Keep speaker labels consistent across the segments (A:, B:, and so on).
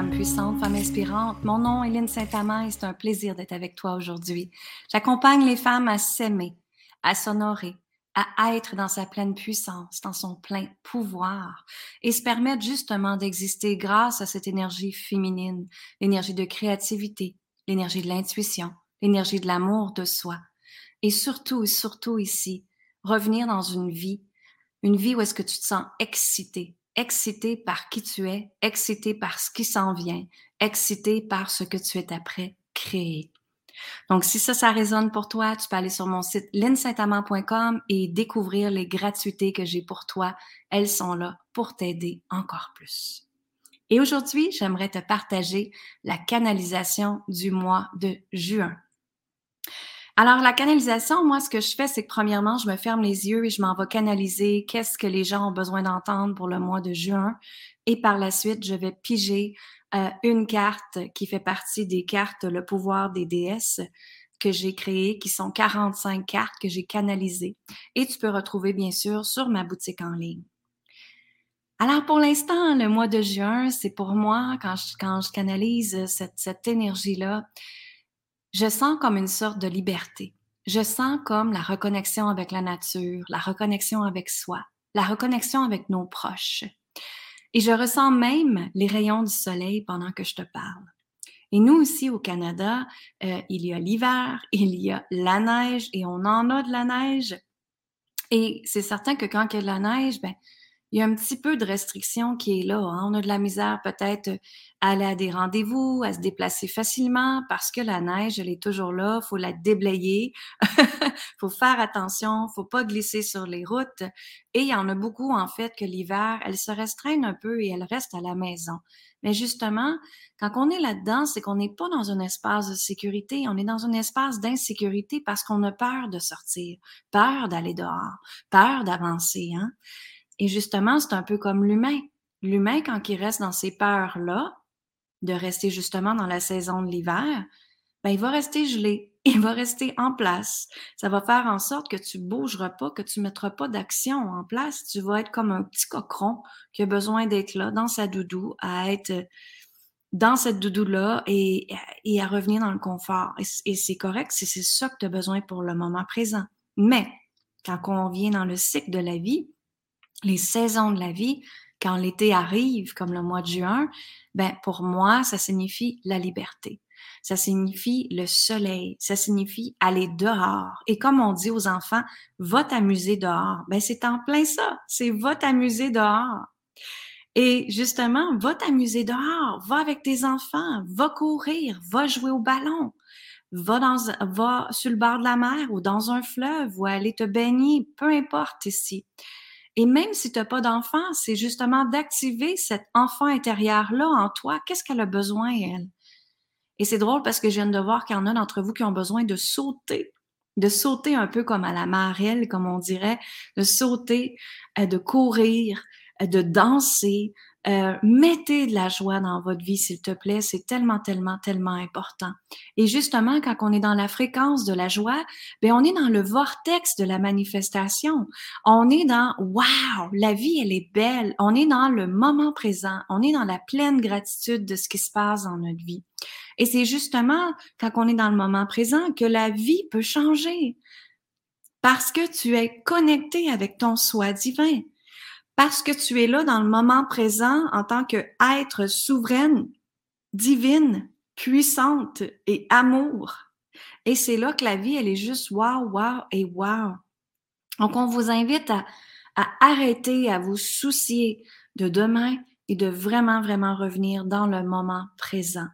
A: Femme puissante, femme inspirante. Mon nom est Lynne Saint-Amand et c'est un plaisir d'être avec toi aujourd'hui. J'accompagne les femmes à s'aimer, à s'honorer, à être dans sa pleine puissance, dans son plein pouvoir et se permettre justement d'exister grâce à cette énergie féminine, l'énergie de créativité, l'énergie de l'intuition, l'énergie de l'amour de soi. Et surtout, surtout ici, revenir dans une vie, une vie où est-ce que tu te sens excité, excité par qui tu es, excité par ce qui s'en vient, excité par ce que tu es après créer. Donc, si ça, ça résonne pour toi, tu peux aller sur mon site linsaintamant.com et découvrir les gratuités que j'ai pour toi. Elles sont là pour t'aider encore plus. Et aujourd'hui, j'aimerais te partager la canalisation du mois de juin. Alors, la canalisation, moi, ce que je fais, c'est que premièrement, je me ferme les yeux et je m'en vais canaliser qu'est-ce que les gens ont besoin d'entendre pour le mois de juin. Et par la suite, je vais piger euh, une carte qui fait partie des cartes Le pouvoir des déesses que j'ai créées, qui sont 45 cartes que j'ai canalisées. Et tu peux retrouver, bien sûr, sur ma boutique en ligne. Alors, pour l'instant, le mois de juin, c'est pour moi, quand je, canalise cette, cette énergie-là, je sens comme une sorte de liberté. Je sens comme la reconnexion avec la nature, la reconnexion avec soi, la reconnexion avec nos proches. Et je ressens même les rayons du soleil pendant que je te parle. Et nous aussi au Canada, euh, il y a l'hiver, il y a la neige et on en a de la neige. Et c'est certain que quand il y a de la neige, ben, il y a un petit peu de restriction qui est là. Hein. On a de la misère peut-être à aller à des rendez-vous, à se déplacer facilement parce que la neige, elle est toujours là. faut la déblayer. faut faire attention. faut pas glisser sur les routes. Et il y en a beaucoup, en fait, que l'hiver, elles se restreignent un peu et elles restent à la maison. Mais justement, quand on est là-dedans, c'est qu'on n'est pas dans un espace de sécurité, on est dans un espace d'insécurité parce qu'on a peur de sortir, peur d'aller dehors, peur d'avancer. Hein? Et justement, c'est un peu comme l'humain. L'humain, quand il reste dans ces peurs-là, de rester justement dans la saison de l'hiver, ben, il va rester gelé. Il va rester en place. Ça va faire en sorte que tu bougeras pas, que tu mettras pas d'action en place. Tu vas être comme un petit cochon qui a besoin d'être là, dans sa doudou, à être dans cette doudou-là et, et, à revenir dans le confort. Et, c'est correct c'est ça que tu as besoin pour le moment présent. Mais quand on vient dans le cycle de la vie, les saisons de la vie, quand l'été arrive, comme le mois de juin, ben pour moi, ça signifie la liberté. Ça signifie le soleil, ça signifie aller dehors. Et comme on dit aux enfants, va t'amuser dehors. Ben c'est en plein ça, c'est va t'amuser dehors. Et justement, va t'amuser dehors, va avec tes enfants, va courir, va jouer au ballon, va dans, va sur le bord de la mer ou dans un fleuve ou aller te baigner, peu importe ici. Et même si tu n'as pas d'enfant, c'est justement d'activer cet enfant intérieur-là en toi. Qu'est-ce qu'elle a besoin, elle? Et c'est drôle parce que je viens de voir qu'il y en a d'entre vous qui ont besoin de sauter, de sauter un peu comme à la marelle, comme on dirait, de sauter, euh, de courir, euh, de danser, euh, mettez de la joie dans votre vie, s'il te plaît. C'est tellement, tellement, tellement important. Et justement, quand on est dans la fréquence de la joie, ben on est dans le vortex de la manifestation. On est dans wow, la vie elle est belle. On est dans le moment présent. On est dans la pleine gratitude de ce qui se passe dans notre vie. Et c'est justement quand on est dans le moment présent que la vie peut changer. Parce que tu es connecté avec ton soi divin parce que tu es là dans le moment présent en tant qu'être souveraine, divine, puissante et amour. Et c'est là que la vie, elle est juste wow, wow et wow. Donc, on vous invite à, arrêter, à vous soucier de demain et de vraiment, vraiment revenir dans le moment présent.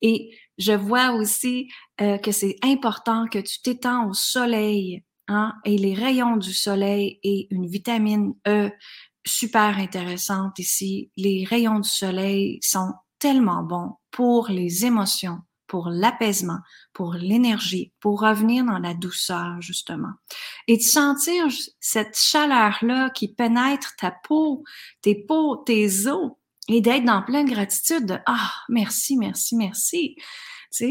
A: Et je vois aussi euh, que c'est important que tu t'étends au soleil, hein, et les rayons du soleil et une vitamine E super intéressante ici. Les rayons du soleil sont tellement bons pour les émotions, pour l'apaisement, pour l'énergie, pour revenir dans la douceur, justement. Et de sentir cette chaleur-là qui pénètre ta peau, tes peaux, tes os, et d'être dans pleine gratitude de Ah, merci, merci, merci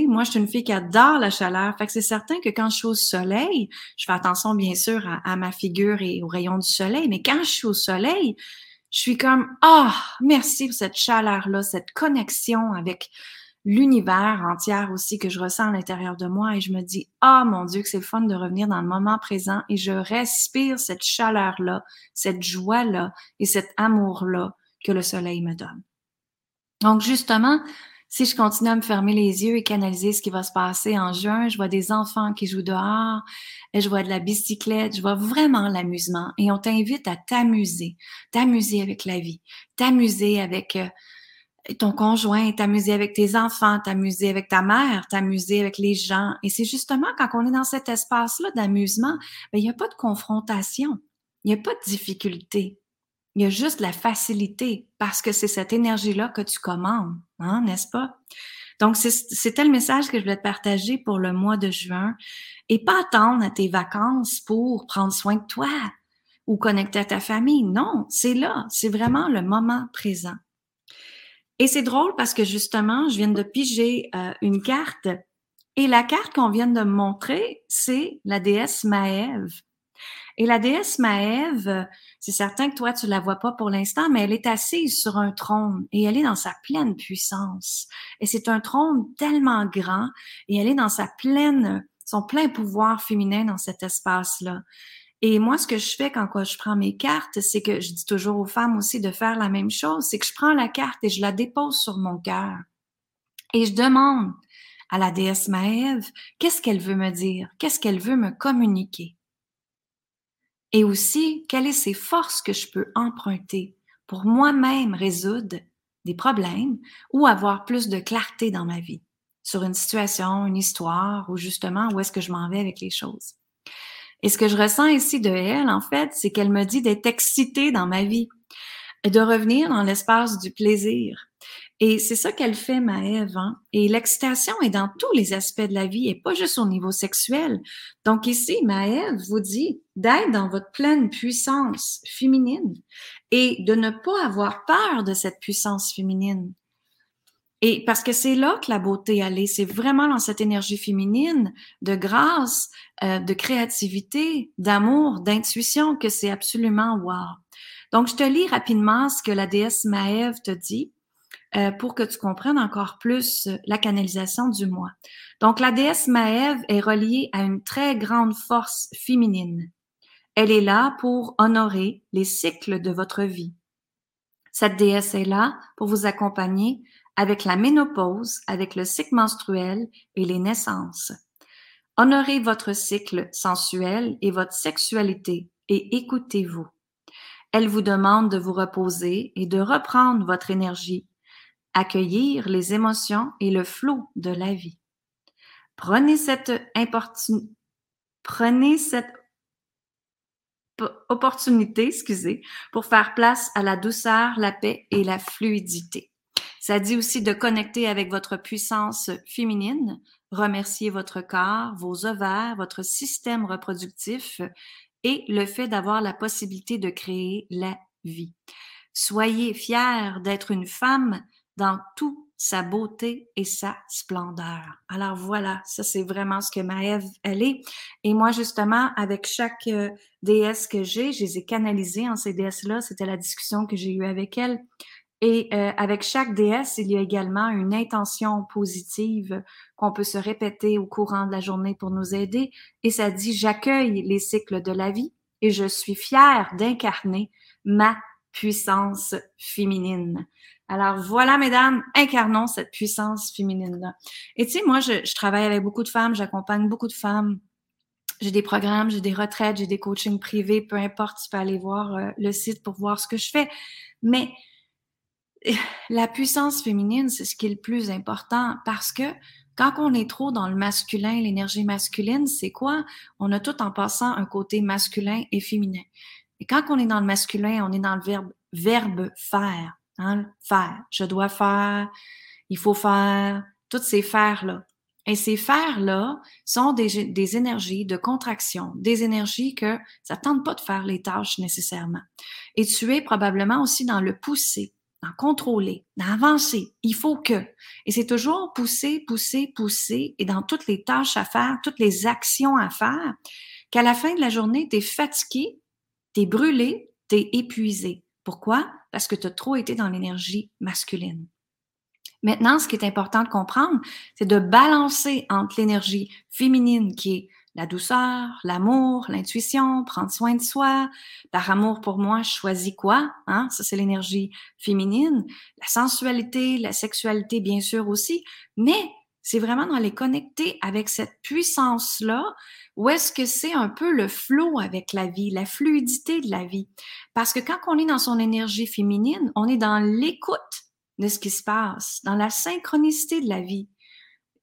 A: moi, je suis une fille qui adore la chaleur. Fait que c'est certain que quand je suis au soleil, je fais attention, bien sûr, à, ma figure et aux rayons du soleil, mais quand je suis au soleil, je suis comme, ah, merci pour cette chaleur-là, cette connexion avec l'univers entier aussi que je ressens à l'intérieur de moi et je me dis, ah, mon Dieu, que c'est le fun de revenir dans le moment présent et je respire cette chaleur-là, cette joie-là et cet amour-là que le soleil me donne. Donc, justement, si je continue à me fermer les yeux et canaliser ce qui va se passer en juin, je vois des enfants qui jouent dehors, je vois de la bicyclette, je vois vraiment l'amusement. Et on t'invite à t'amuser, t'amuser avec la vie, t'amuser avec euh, ton conjoint, t'amuser avec tes enfants, t'amuser avec ta mère, t'amuser avec les gens. Et c'est justement quand on est dans cet espace-là d'amusement, ben, il n'y a pas de confrontation, il n'y a pas de difficulté. Il y a juste la facilité parce que c'est cette énergie-là que tu commandes, hein, n'est-ce pas? Donc, c'était le message que je voulais te partager pour le mois de juin. Et pas attendre à tes vacances pour prendre soin de toi ou connecter à ta famille. Non, c'est là. C'est vraiment le moment présent. Et c'est drôle parce que justement, je viens de piger euh, une carte et la carte qu'on vient de me montrer, c'est la déesse Maève. Et la déesse Maève, c'est certain que toi, tu la vois pas pour l'instant, mais elle est assise sur un trône et elle est dans sa pleine puissance. Et c'est un trône tellement grand et elle est dans sa pleine, son plein pouvoir féminin dans cet espace-là. Et moi, ce que je fais quand je prends mes cartes, c'est que je dis toujours aux femmes aussi de faire la même chose, c'est que je prends la carte et je la dépose sur mon cœur. Et je demande à la déesse Maève, qu'est-ce qu'elle veut me dire? Qu'est-ce qu'elle veut me communiquer? Et aussi quelles sont ces forces que je peux emprunter pour moi-même résoudre des problèmes ou avoir plus de clarté dans ma vie sur une situation, une histoire ou justement où est-ce que je m'en vais avec les choses? Et ce que je ressens ici de elle, en fait, c'est qu'elle me dit d'être excitée dans ma vie de revenir dans l'espace du plaisir. Et c'est ça qu'elle fait, Maëve. Hein? Et l'excitation est dans tous les aspects de la vie et pas juste au niveau sexuel. Donc ici, Maëve vous dit d'être dans votre pleine puissance féminine et de ne pas avoir peur de cette puissance féminine. Et parce que c'est là que la beauté allait, c'est vraiment dans cette énergie féminine de grâce, euh, de créativité, d'amour, d'intuition que c'est absolument wow. Donc, je te lis rapidement ce que la déesse Maëve te dit. Euh, pour que tu comprennes encore plus euh, la canalisation du moi. Donc, la déesse Maève est reliée à une très grande force féminine. Elle est là pour honorer les cycles de votre vie. Cette déesse est là pour vous accompagner avec la ménopause, avec le cycle menstruel et les naissances. Honorez votre cycle sensuel et votre sexualité et écoutez-vous. Elle vous demande de vous reposer et de reprendre votre énergie accueillir les émotions et le flot de la vie. Prenez cette, Prenez cette opportunité, excusez, pour faire place à la douceur, la paix et la fluidité. Ça dit aussi de connecter avec votre puissance féminine, remercier votre corps, vos ovaires, votre système reproductif et le fait d'avoir la possibilité de créer la vie. Soyez fiers d'être une femme dans toute sa beauté et sa splendeur. Alors voilà, ça c'est vraiment ce que Maëve, elle est. Et moi, justement, avec chaque euh, déesse que j'ai, je les ai canalisées en ces déesses-là. C'était la discussion que j'ai eue avec elle. Et euh, avec chaque déesse, il y a également une intention positive qu'on peut se répéter au courant de la journée pour nous aider. Et ça dit, j'accueille les cycles de la vie et je suis fière d'incarner ma puissance féminine. Alors voilà, mesdames, incarnons cette puissance féminine-là. Et tu sais, moi, je, travaille avec beaucoup de femmes, j'accompagne beaucoup de femmes. J'ai des programmes, j'ai des retraites, j'ai des coachings privés, peu importe, tu peux aller voir euh, le site pour voir ce que je fais. Mais la puissance féminine, c'est ce qui est le plus important parce que quand on est trop dans le masculin, l'énergie masculine, c'est quoi? On a tout en passant un côté masculin et féminin. Et quand on est dans le masculin, on est dans le verbe, verbe faire. Hein, faire. Je dois faire, il faut faire, toutes ces faire-là. Et ces faire-là sont des, des, énergies de contraction, des énergies que ça tente pas de faire les tâches nécessairement. Et tu es probablement aussi dans le pousser, dans contrôler, dans avancer. Il faut que. Et c'est toujours pousser, pousser, pousser, et dans toutes les tâches à faire, toutes les actions à faire, qu'à la fin de la journée, tu es fatigué, tu es brûlé, tu es épuisé. Pourquoi? Parce que tu as trop été dans l'énergie masculine. Maintenant, ce qui est important de comprendre, c'est de balancer entre l'énergie féminine qui est la douceur, l'amour, l'intuition, prendre soin de soi. Par amour pour moi, je choisis quoi? Hein? Ça, c'est l'énergie féminine. La sensualité, la sexualité, bien sûr aussi. Mais c'est vraiment dans les connecter avec cette puissance-là, où est-ce que c'est un peu le flot avec la vie, la fluidité de la vie. Parce que quand on est dans son énergie féminine, on est dans l'écoute de ce qui se passe, dans la synchronicité de la vie,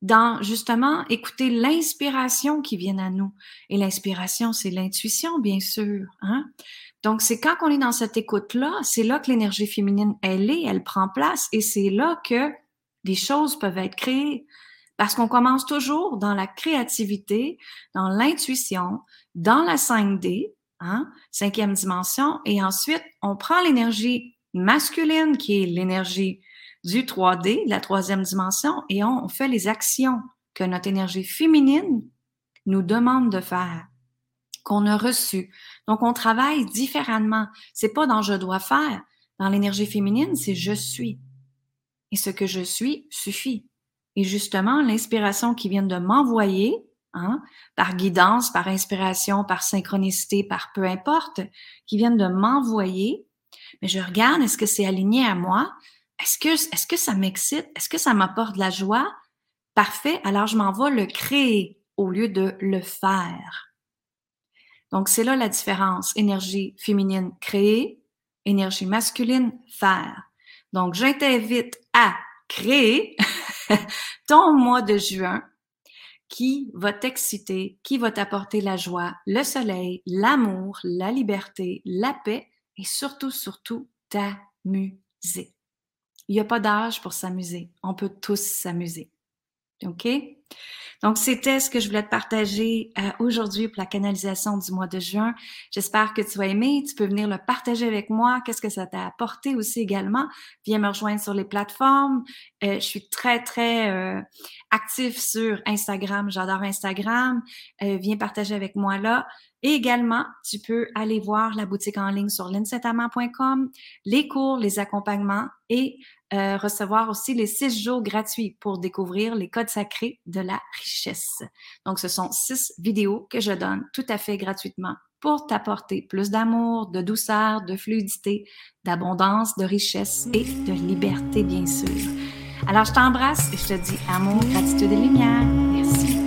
A: dans justement écouter l'inspiration qui vient à nous. Et l'inspiration, c'est l'intuition, bien sûr. Hein? Donc, c'est quand on est dans cette écoute-là, c'est là que l'énergie féminine, elle est, elle prend place, et c'est là que des choses peuvent être créées. Parce qu'on commence toujours dans la créativité, dans l'intuition, dans la 5D, hein, cinquième dimension, et ensuite, on prend l'énergie masculine, qui est l'énergie du 3D, la troisième dimension, et on, fait les actions que notre énergie féminine nous demande de faire, qu'on a reçues. Donc, on travaille différemment. C'est pas dans je dois faire. Dans l'énergie féminine, c'est je suis. Et ce que je suis suffit. Et justement, l'inspiration qui vient de m'envoyer, hein, par guidance, par inspiration, par synchronicité, par peu importe, qui viennent de m'envoyer, mais je regarde, est-ce que c'est aligné à moi? Est-ce que, est-ce que ça m'excite? Est-ce que ça m'apporte de la joie? Parfait, alors je m'en le créer au lieu de le faire. Donc, c'est là la différence. Énergie féminine, créer. Énergie masculine, faire. Donc, je t'invite à créer ton mois de juin qui va t'exciter, qui va t'apporter la joie, le soleil, l'amour, la liberté, la paix et surtout, surtout, t'amuser. Il n'y a pas d'âge pour s'amuser. On peut tous s'amuser. OK? Donc, c'était ce que je voulais te partager euh, aujourd'hui pour la canalisation du mois de juin. J'espère que tu as aimé. Tu peux venir le partager avec moi. Qu'est-ce que ça t'a apporté aussi également? Viens me rejoindre sur les plateformes. Euh, je suis très, très euh, active sur Instagram. J'adore Instagram. viens partager avec moi là. Et également, tu peux aller voir la boutique en ligne sur linsetama.com, les cours, les accompagnements et euh, recevoir aussi les six jours gratuits pour découvrir les codes sacrés de la richesse. Donc, ce sont six vidéos que je donne tout à fait gratuitement pour t'apporter plus d'amour, de douceur, de fluidité, d'abondance, de richesse et de liberté, bien sûr. Alors, je t'embrasse et je te dis amour, gratitude et lumière. Merci.